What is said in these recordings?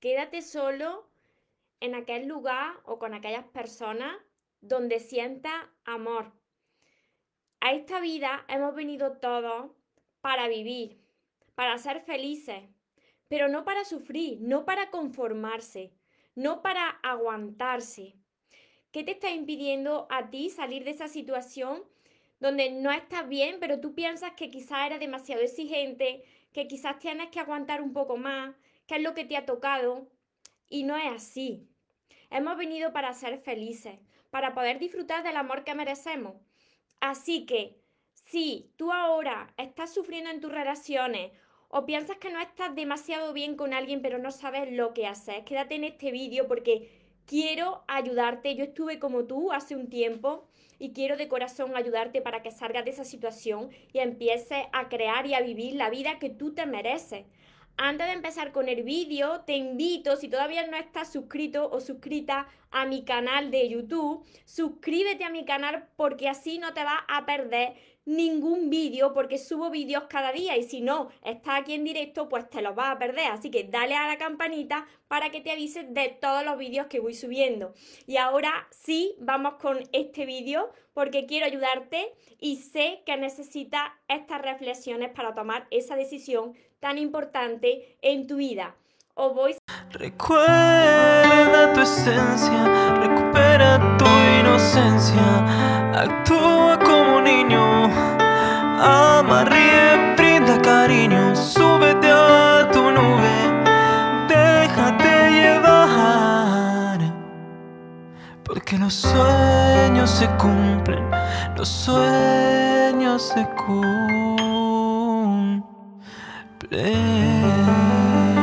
Quédate solo en aquel lugar o con aquellas personas donde sientas amor. A esta vida hemos venido todos para vivir, para ser felices, pero no para sufrir, no para conformarse, no para aguantarse. ¿Qué te está impidiendo a ti salir de esa situación donde no estás bien, pero tú piensas que quizás eres demasiado exigente, que quizás tienes que aguantar un poco más, que es lo que te ha tocado? Y no es así. Hemos venido para ser felices, para poder disfrutar del amor que merecemos. Así que, si tú ahora estás sufriendo en tus relaciones o piensas que no estás demasiado bien con alguien pero no sabes lo que hacer, quédate en este vídeo porque quiero ayudarte. Yo estuve como tú hace un tiempo y quiero de corazón ayudarte para que salgas de esa situación y empieces a crear y a vivir la vida que tú te mereces. Antes de empezar con el vídeo, te invito, si todavía no estás suscrito o suscrita a mi canal de YouTube, suscríbete a mi canal porque así no te vas a perder ningún vídeo porque subo vídeos cada día y si no estás aquí en directo pues te los vas a perder. Así que dale a la campanita para que te avise de todos los vídeos que voy subiendo. Y ahora sí, vamos con este vídeo porque quiero ayudarte y sé que necesitas estas reflexiones para tomar esa decisión tan importante en tu vida. Os voy Recuerda tu esencia, recupera tu inocencia, actúa como niño, ama, ríe, brinda cariño, súbete a tu nube, déjate llevar, porque los sueños se cumplen, los sueños se cumplen.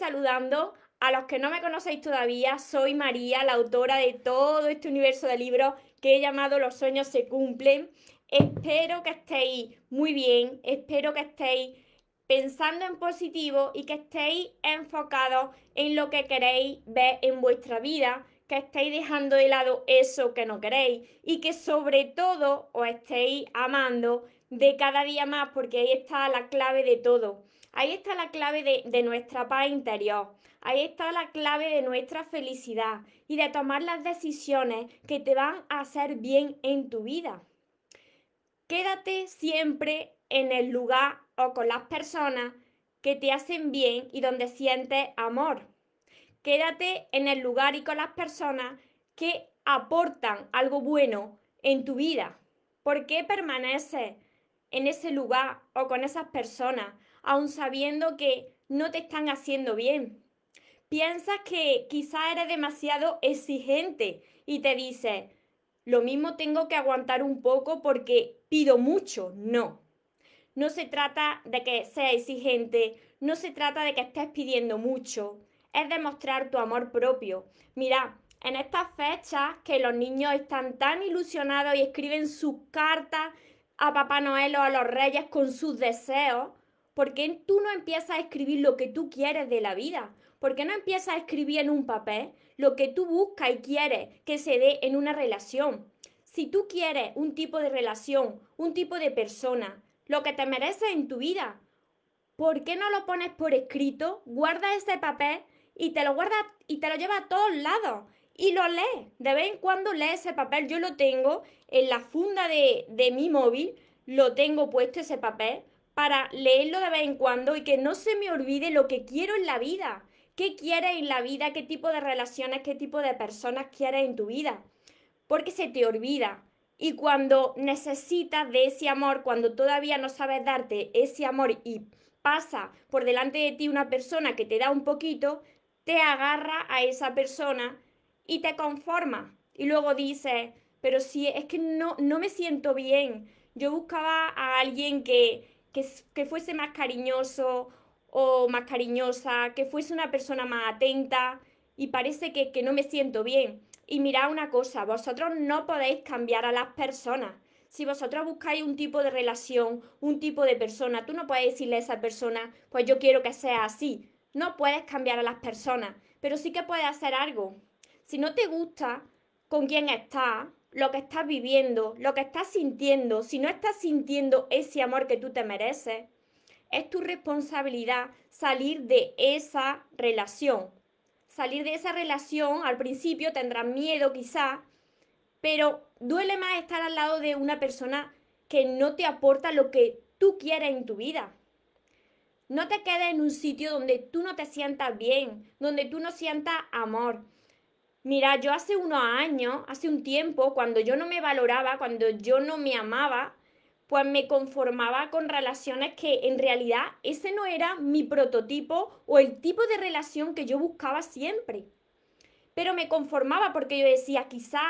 Saludando a los que no me conocéis todavía, soy María, la autora de todo este universo de libros que he llamado Los sueños se cumplen. Espero que estéis muy bien, espero que estéis pensando en positivo y que estéis enfocados en lo que queréis ver en vuestra vida, que estéis dejando de lado eso que no queréis y que sobre todo os estéis amando de cada día más porque ahí está la clave de todo. Ahí está la clave de, nuestra paz interior. Ahí está la clave de nuestra felicidad y de tomar las decisiones que te van a hacer bien en tu vida. Quédate siempre en el lugar o con las personas que te hacen bien y donde sientes amor. Quédate en el lugar y con las personas que aportan algo bueno en tu vida. ¿Por qué permaneces en ese lugar o con esas personas aun sabiendo que no te están haciendo bien? piensas que quizá eres demasiado exigente y te dices, lo mismo tengo que aguantar un poco porque pido mucho. No. No se trata de que seas exigente, no se trata de que estés pidiendo mucho, es demostrar tu amor propio. Mira, en estas fechas que los niños están tan ilusionados y escriben sus cartas a Papá Noel o a los Reyes con sus deseos, ¿por qué tú no empiezas a escribir lo que tú quieres de la vida? ¿Por qué no empiezas a escribir en un papel lo que tú buscas y quieres que se dé en una relación? Si tú quieres un tipo de relación, un tipo de persona, lo que te mereces en tu vida, ¿por qué no lo pones por escrito? Guarda ese papel y te lo guardas y te lo llevas a todos lados y lo lees. De vez en cuando lees ese papel. Yo lo tengo en la funda de, de mi móvil, lo tengo puesto ese papel para leerlo de vez en cuando y que no se me olvide lo que quiero en la vida qué quieres en la vida, qué tipo de relaciones, qué tipo de personas quieres en tu vida. Porque se te olvida. Y cuando necesitas de ese amor, cuando todavía no sabes darte ese amor y pasa por delante de ti una persona que te da un poquito, te agarra a esa persona y te conforma. Y luego dices, pero si es que no, no me siento bien. Yo buscaba a alguien que, que, fuese más cariñoso o más cariñosa, que fuese una persona más atenta y parece que, que no me siento bien. Y mirad una cosa, vosotros no podéis cambiar a las personas. Si vosotros buscáis un tipo de relación, un tipo de persona, tú no puedes decirle a esa persona, pues yo quiero que sea así. No puedes cambiar a las personas, pero sí que puedes hacer algo. Si no te gusta con quién estás, lo que estás viviendo, lo que estás sintiendo, si no estás sintiendo ese amor que tú te mereces, es tu responsabilidad salir de esa relación. salir de esa relación, al principio tendrás miedo quizá, pero duele más estar al lado de una persona que no te aporta lo que tú quieres en tu vida. No te quedes en un sitio donde tú no te sientas bien, donde tú no sientas amor. Mira, yo hace unos años, hace un tiempo, cuando yo no me valoraba, cuando yo no me amaba, pues me conformaba con relaciones que en realidad ese no era mi prototipo o el tipo de relación que yo buscaba siempre. Pero me conformaba porque yo decía, quizá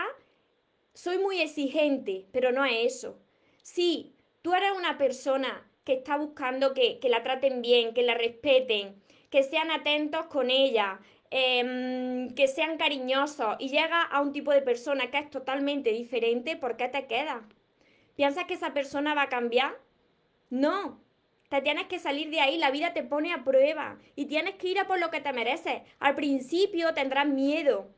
soy muy exigente, pero no es eso. Sí, tú eres una persona que está buscando que, la traten bien, que la respeten, que sean atentos con ella, em, que sean cariñosos y llega a un tipo de persona que es totalmente diferente, ¿por qué te quedas? ¿Piensas que esa persona va a cambiar? No, te tienes que salir de ahí, la vida te pone a prueba y tienes que ir a por lo que te mereces. Al principio tendrás miedo,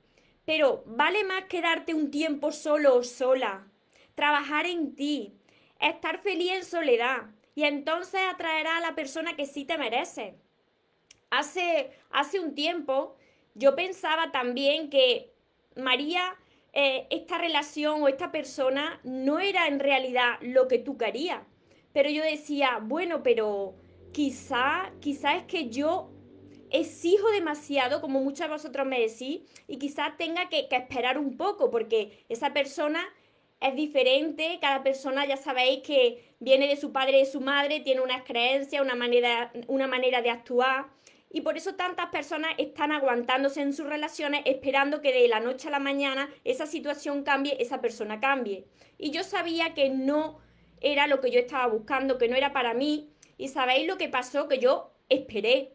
pero vale más quedarte un tiempo solo o sola, trabajar en ti, estar feliz en soledad, y entonces atraerá a la persona que sí te merece. Hace, hace un tiempo yo pensaba también que María, eh, esta relación o esta persona no era en realidad lo que tú querías. Pero yo decía, bueno, pero quizá, quizá es que yo exijo demasiado, como muchos de vosotros me decís, y quizá tenga que, que esperar un poco, porque esa persona es diferente, cada persona ya sabéis que viene de su padre y de su madre, tiene unas creencias, una manera, una manera de actuar. Y por eso tantas personas están aguantándose en sus relaciones esperando que de la noche a la mañana esa situación cambie, esa persona cambie. Y yo sabía que no era lo que yo estaba buscando, que no era para mí. Y sabéis lo que pasó, que yo esperé.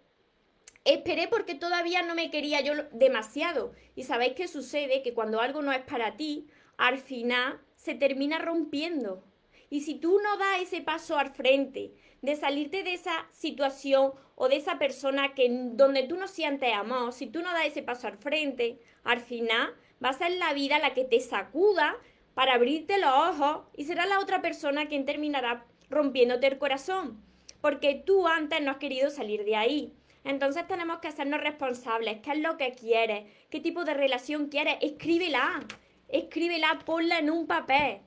Esperé porque todavía no me quería yo demasiado. Y sabéis qué sucede, que cuando algo no es para ti, al final se termina rompiendo. Y si tú no das ese paso al frente de salirte de esa situación o de esa persona que donde tú no sientes amor, si tú no das ese paso al frente, al final va a ser la vida la que te sacuda para abrirte los ojos y será la otra persona quien terminará rompiéndote el corazón, porque tú antes no has querido salir de ahí. Entonces tenemos que hacernos responsables. ¿Qué es lo que quieres? ¿Qué tipo de relación quieres? Escríbela escríbela, ponla en un papel.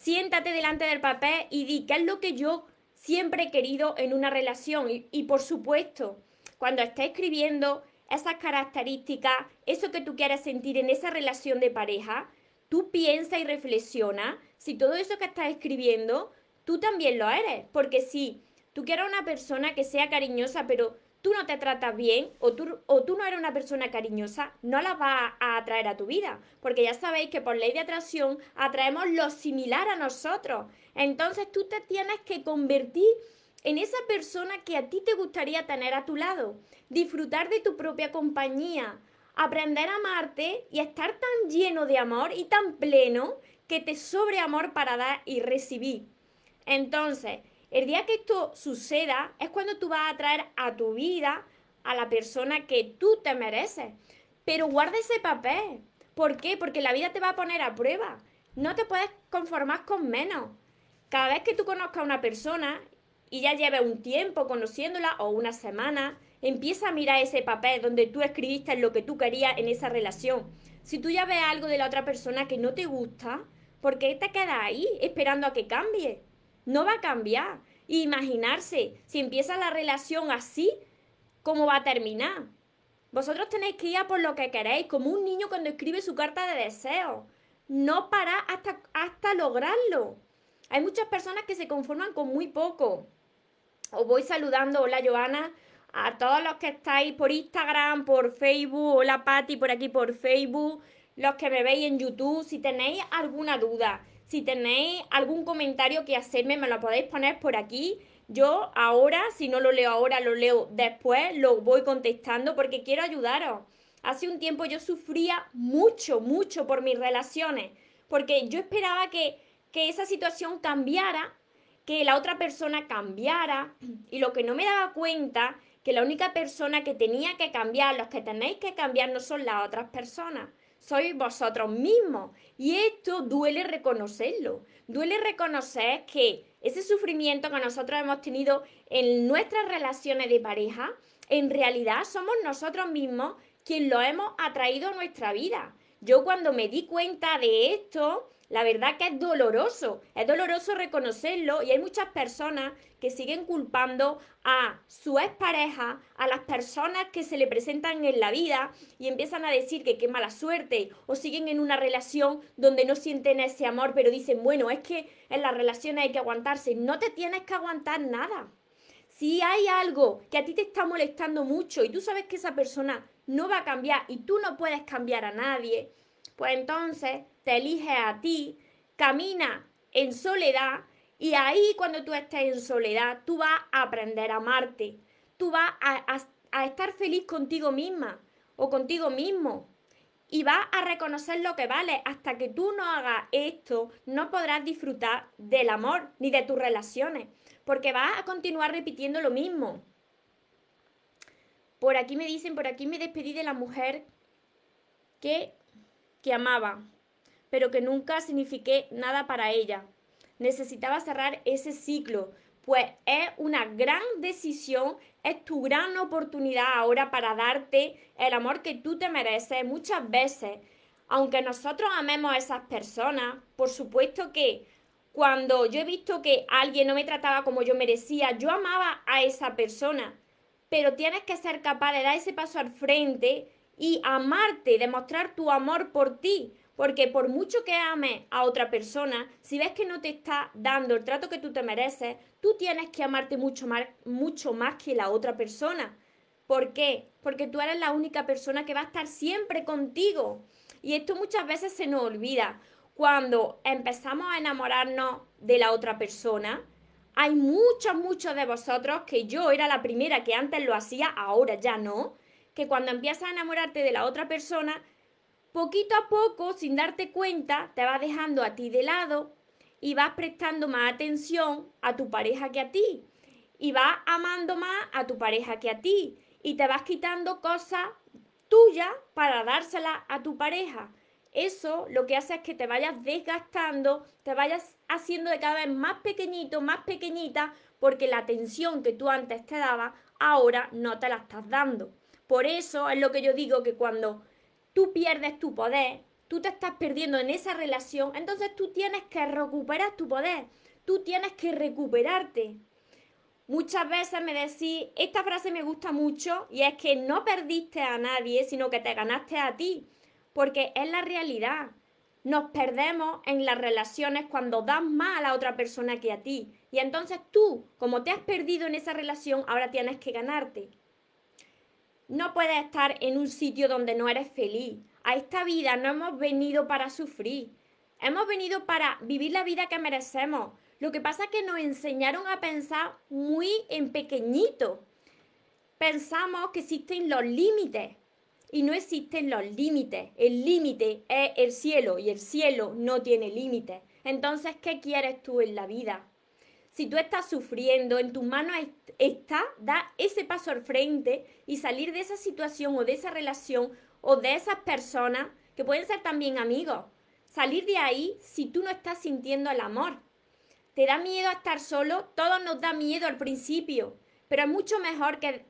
Siéntate delante del papel y di qué es lo que yo siempre he querido en una relación. Y, por supuesto, cuando estés escribiendo esas características, eso que tú quieres sentir en esa relación de pareja, tú piensa y reflexiona si todo eso que estás escribiendo, tú también lo eres. Porque si tú quieres una persona que sea cariñosa, pero tú no te tratas bien o tú, o tú no eres una persona cariñosa, no la vas a atraer a tu vida. Porque ya sabéis que por ley de atracción atraemos lo similar a nosotros. Entonces tú te tienes que convertir en esa persona que a ti te gustaría tener a tu lado. Disfrutar de tu propia compañía. Aprender a amarte y estar tan lleno de amor y tan pleno que te sobre amor para dar y recibir. Entonces, el día que esto suceda es cuando tú vas a traer a tu vida a la persona que tú te mereces. Pero guarda ese papel. ¿Por qué? Porque la vida te va a poner a prueba. No te puedes conformar con menos. Cada vez que tú conozcas a una persona y ya lleves un tiempo conociéndola o una semana, empieza a mirar ese papel donde tú escribiste lo que tú querías en esa relación. Si tú ya ves algo de la otra persona que no te gusta, ¿por qué te quedas ahí esperando a que cambie? No va a cambiar. Imaginarse, si empieza la relación así, ¿cómo va a terminar? Vosotros tenéis que ir por lo que queréis, como un niño cuando escribe su carta de deseo. No para hasta, hasta lograrlo. Hay muchas personas que se conforman con muy poco. Os voy saludando, hola Joana, a todos los que estáis por Instagram, por Facebook, hola Patti por aquí por Facebook, los que me veis en YouTube, si tenéis alguna duda, si tenéis algún comentario que hacerme, me lo podéis poner por aquí. Yo ahora, si no lo leo ahora, lo leo después, lo voy contestando porque quiero ayudaros. Hace un tiempo yo sufría mucho, mucho por mis relaciones, porque yo esperaba que, que esa situación cambiara, que la otra persona cambiara, y lo que no me daba cuenta, que la única persona que tenía que cambiar, los que tenéis que cambiar no son las otras personas, sois vosotros mismos. Y esto duele reconocerlo. Duele reconocer que ese sufrimiento que nosotros hemos tenido en nuestras relaciones de pareja, en realidad somos nosotros mismos quien lo hemos atraído a nuestra vida. Yo cuando me di cuenta de esto, la verdad que es doloroso, es doloroso reconocerlo y hay muchas personas que siguen culpando a su expareja, a las personas que se le presentan en la vida y empiezan a decir que qué mala suerte o siguen en una relación donde no sienten ese amor, pero dicen, bueno, es que en las relaciones hay que aguantarse, no te tienes que aguantar nada. Si hay algo que a ti te está molestando mucho y tú sabes que esa persona no va a cambiar y tú no puedes cambiar a nadie, pues entonces te elige a ti, camina en soledad y ahí cuando tú estés en soledad, tú vas a aprender a amarte, tú vas a, estar feliz contigo misma o contigo mismo y vas a reconocer lo que vale. Hasta que tú no hagas esto, no podrás disfrutar del amor ni de tus relaciones, porque vas a continuar repitiendo lo mismo. Por aquí me dicen, por aquí me despedí de la mujer que, que amaba pero que nunca signifiqué nada para ella. Necesitaba cerrar ese ciclo, pues es una gran decisión, es tu gran oportunidad ahora para darte el amor que tú te mereces muchas veces. Aunque nosotros amemos a esas personas, por supuesto que cuando yo he visto que alguien no me trataba como yo merecía, yo amaba a esa persona, pero tienes que ser capaz de dar ese paso al frente y amarte, demostrar tu amor por ti, porque por mucho que ames a otra persona, si ves que no te está dando el trato que tú te mereces, tú tienes que amarte mucho más, mucho más que la otra persona. ¿Por qué? Porque tú eres la única persona que va a estar siempre contigo. Y esto muchas veces se nos olvida. Cuando empezamos a enamorarnos de la otra persona, hay muchos, muchos de vosotros que yo era la primera que antes lo hacía, ahora ya no, que cuando empiezas a enamorarte de la otra persona, poquito a poco, sin darte cuenta, te vas dejando a ti de lado y vas prestando más atención a tu pareja que a ti. Y vas amando más a tu pareja que a ti. Y te vas quitando cosas tuyas para dárselas a tu pareja. Eso lo que hace es que te vayas desgastando, te vayas haciendo de cada vez más pequeñito, más pequeñita, porque la atención que tú antes te dabas, ahora no te la estás dando. Por eso es lo que yo digo que cuando tú pierdes tu poder, tú te estás perdiendo en esa relación, entonces tú tienes que recuperar tu poder, tú tienes que recuperarte. Muchas veces me decís, esta frase me gusta mucho y es que no perdiste a nadie, sino que te ganaste a ti, porque es la realidad. Nos perdemos en las relaciones cuando das más a la otra persona que a ti. Y entonces tú, como te has perdido en esa relación, ahora tienes que ganarte. No puedes estar en un sitio donde no eres feliz. A esta vida no hemos venido para sufrir. Hemos venido para vivir la vida que merecemos. Lo que pasa es que nos enseñaron a pensar muy en pequeñito. Pensamos que existen los límites y no existen los límites. El límite es el cielo y el cielo no tiene límites. Entonces, ¿qué quieres tú en la vida? Si tú estás sufriendo, en tus manos está dar ese paso al frente y salir de esa situación o de esa relación o de esas personas que pueden ser también amigos. Salir de ahí si tú no estás sintiendo el amor. ¿Te da miedo a estar solo? Todos nos da miedo al principio, pero es mucho mejor que,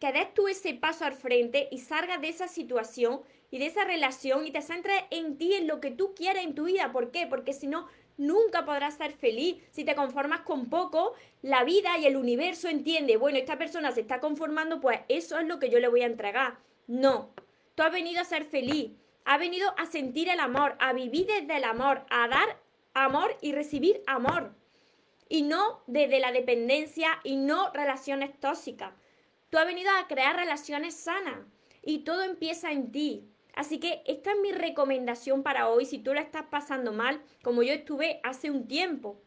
que des tú ese paso al frente y salgas de esa situación y de esa relación y te centres en ti, en lo que tú quieres en tu vida. ¿Por qué? Porque si no, nunca podrás ser feliz. Si te conformas con poco, la vida y el universo entiende, bueno, esta persona se está conformando, pues eso es lo que yo le voy a entregar. No, tú has venido a ser feliz, has venido a sentir el amor, a vivir desde el amor, a dar amor y recibir amor. Y no desde la dependencia y no relaciones tóxicas. Tú has venido a crear relaciones sanas y todo empieza en ti. Así que esta es mi recomendación para hoy si tú la estás pasando mal, como yo estuve hace un tiempo.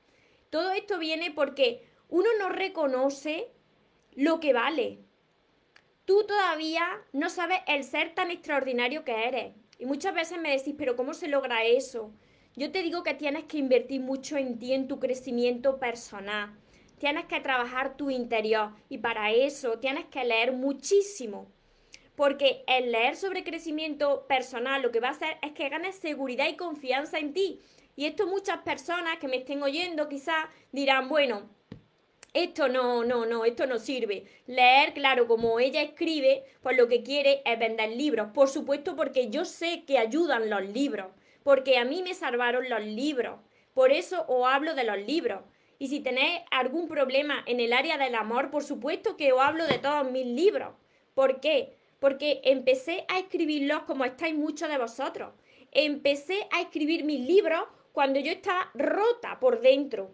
Todo esto viene porque uno no reconoce lo que vale. Tú todavía no sabes el ser tan extraordinario que eres. Y muchas veces me decís, pero ¿cómo se logra eso? Yo te digo que tienes que invertir mucho en ti, en tu crecimiento personal. Tienes que trabajar tu interior y para eso tienes que leer muchísimo porque el leer sobre crecimiento personal lo que va a hacer es que ganes seguridad y confianza en ti. Y esto muchas personas que me estén oyendo quizás dirán, bueno, esto no, no, no, esto no sirve. Leer, claro, como ella escribe, pues lo que quiere es vender libros. Por supuesto, porque yo sé que ayudan los libros, porque a mí me salvaron los libros. Por eso os hablo de los libros. Y si tenéis algún problema en el área del amor, por supuesto que os hablo de todos mis libros. ¿Por qué? Porque empecé a escribirlos como estáis muchos de vosotros. Empecé a escribir mis libros cuando yo estaba rota por dentro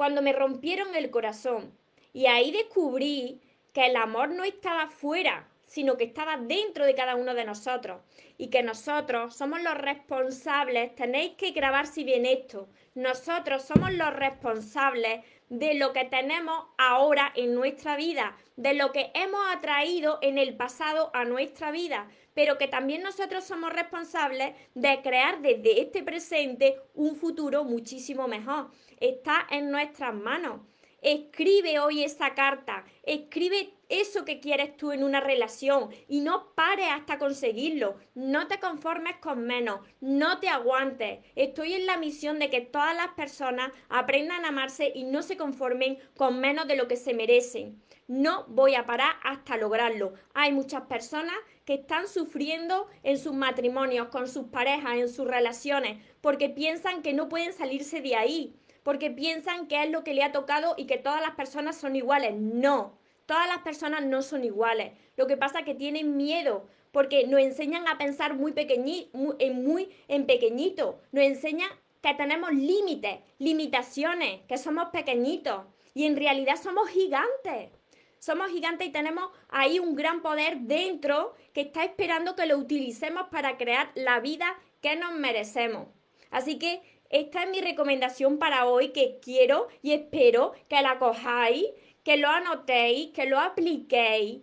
cuando me rompieron el corazón. Y ahí descubrí que el amor no estaba fuera, sino que estaba dentro de cada uno de nosotros. Y que nosotros somos los responsables, tenéis que grabar si bien esto, nosotros somos los responsables de lo que tenemos ahora en nuestra vida, de lo que hemos atraído en el pasado a nuestra vida, pero que también nosotros somos responsables de crear desde este presente un futuro muchísimo mejor. Está en nuestras manos. Escribe hoy esa carta, escribe eso que quieres tú en una relación y no pares hasta conseguirlo. No te conformes con menos, no te aguantes. Estoy en la misión de que todas las personas aprendan a amarse y no se conformen con menos de lo que se merecen. No voy a parar hasta lograrlo. Hay muchas personas que están sufriendo en sus matrimonios, con sus parejas, en sus relaciones, porque piensan que no pueden salirse de ahí porque piensan que es lo que le ha tocado y que todas las personas son iguales. No, todas las personas no son iguales. Lo que pasa es que tienen miedo porque nos enseñan a pensar muy, pequeñi, en, muy en pequeñito. Nos enseñan que tenemos límites, limitaciones, que somos pequeñitos y en realidad somos gigantes. Somos gigantes y tenemos ahí un gran poder dentro que está esperando que lo utilicemos para crear la vida que nos merecemos. Así que esta es mi recomendación para hoy que quiero y espero que la cojáis, que lo anotéis, que lo apliquéis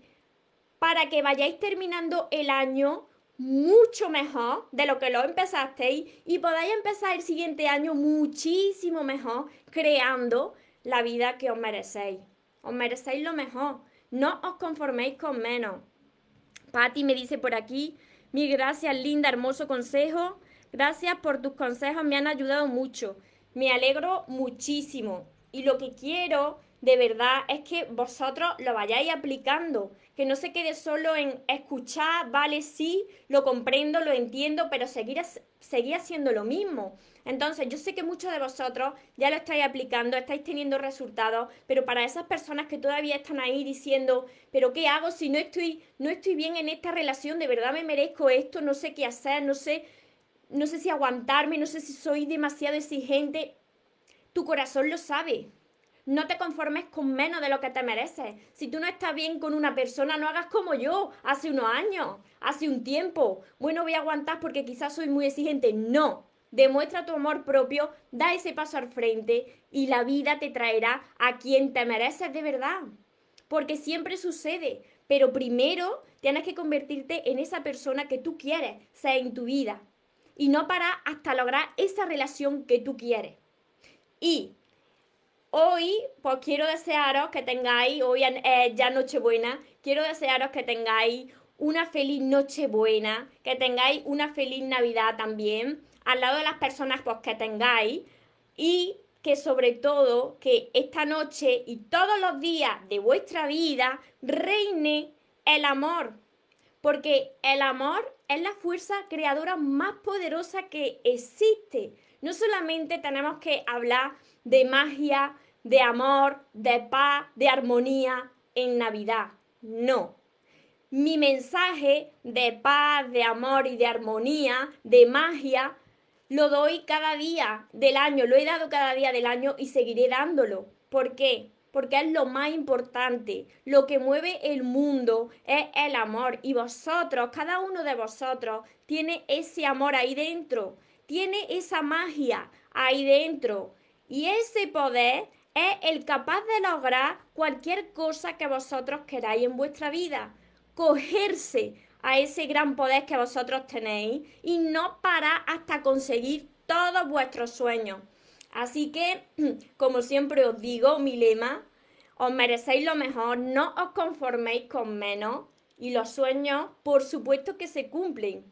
para que vayáis terminando el año mucho mejor de lo que lo empezasteis y podáis empezar el siguiente año muchísimo mejor creando la vida que os merecéis. Os merecéis lo mejor. No os conforméis con menos. Patti me dice por aquí, mi gracias, linda, hermoso consejo. Gracias por tus consejos, me han ayudado mucho. Me alegro muchísimo. Y lo que quiero de verdad es que vosotros lo vayáis aplicando, que no se quede solo en escuchar, vale, sí, lo comprendo, lo entiendo, pero seguir, seguir haciendo lo mismo. Entonces, yo sé que muchos de vosotros ya lo estáis aplicando, estáis teniendo resultados, pero para esas personas que todavía están ahí diciendo, pero ¿qué hago si no estoy, no estoy bien en esta relación? ¿De verdad me merezco esto? No sé qué hacer, no sé no sé si aguantarme, no sé si soy demasiado exigente. Tu corazón lo sabe. No te conformes con menos de lo que te mereces. Si tú no estás bien con una persona, no hagas como yo hace unos años, hace un tiempo. Bueno, voy a aguantar porque quizás soy muy exigente. No. Demuestra tu amor propio, da ese paso al frente y la vida te traerá a quien te mereces de verdad. Porque siempre sucede. Pero primero tienes que convertirte en esa persona que tú quieres ser en tu vida y no para hasta lograr esa relación que tú quieres. Y hoy, pues quiero desearos que tengáis, hoy es ya Nochebuena, quiero desearos que tengáis una feliz Nochebuena, que tengáis una feliz Navidad también, al lado de las personas pues, que tengáis, y que sobre todo que esta noche y todos los días de vuestra vida reine el amor, porque el amor es la fuerza creadora más poderosa que existe. No solamente tenemos que hablar de magia, de amor, de paz, de armonía en Navidad. No. Mi mensaje de paz, de amor y de armonía, de magia, lo doy cada día del año, lo he dado cada día del año y seguiré dándolo. ¿Por qué? Porque es lo más importante. Lo que mueve el mundo es el amor y vosotros, cada uno de vosotros, tiene ese amor ahí dentro, tiene esa magia ahí dentro y ese poder es el capaz de lograr cualquier cosa que vosotros queráis en vuestra vida. Cogerse a ese gran poder que vosotros tenéis y no parar hasta conseguir todos vuestros sueños. Así que, como siempre os digo, mi lema, os merecéis lo mejor, no os conforméis con menos y los sueños, por supuesto que se cumplen,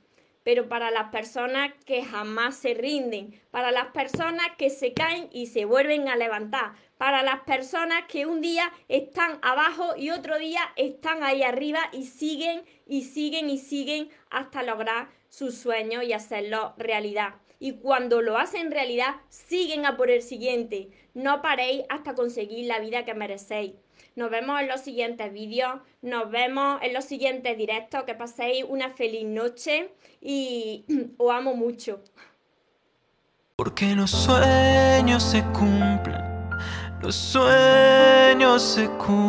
pero para las personas que jamás se rinden, para las personas que se caen y se vuelven a levantar, para las personas que un día están abajo y otro día están ahí arriba y siguen y siguen y siguen hasta lograr sus sueños y hacerlo realidad. Y cuando lo hacen realidad, siguen a por el siguiente. No paréis hasta conseguir la vida que merecéis. Nos vemos en los siguientes vídeos, nos vemos en los siguientes directos. Que paséis una feliz noche y os amo mucho. Porque los sueños se cumplen, los sueños se cumplen.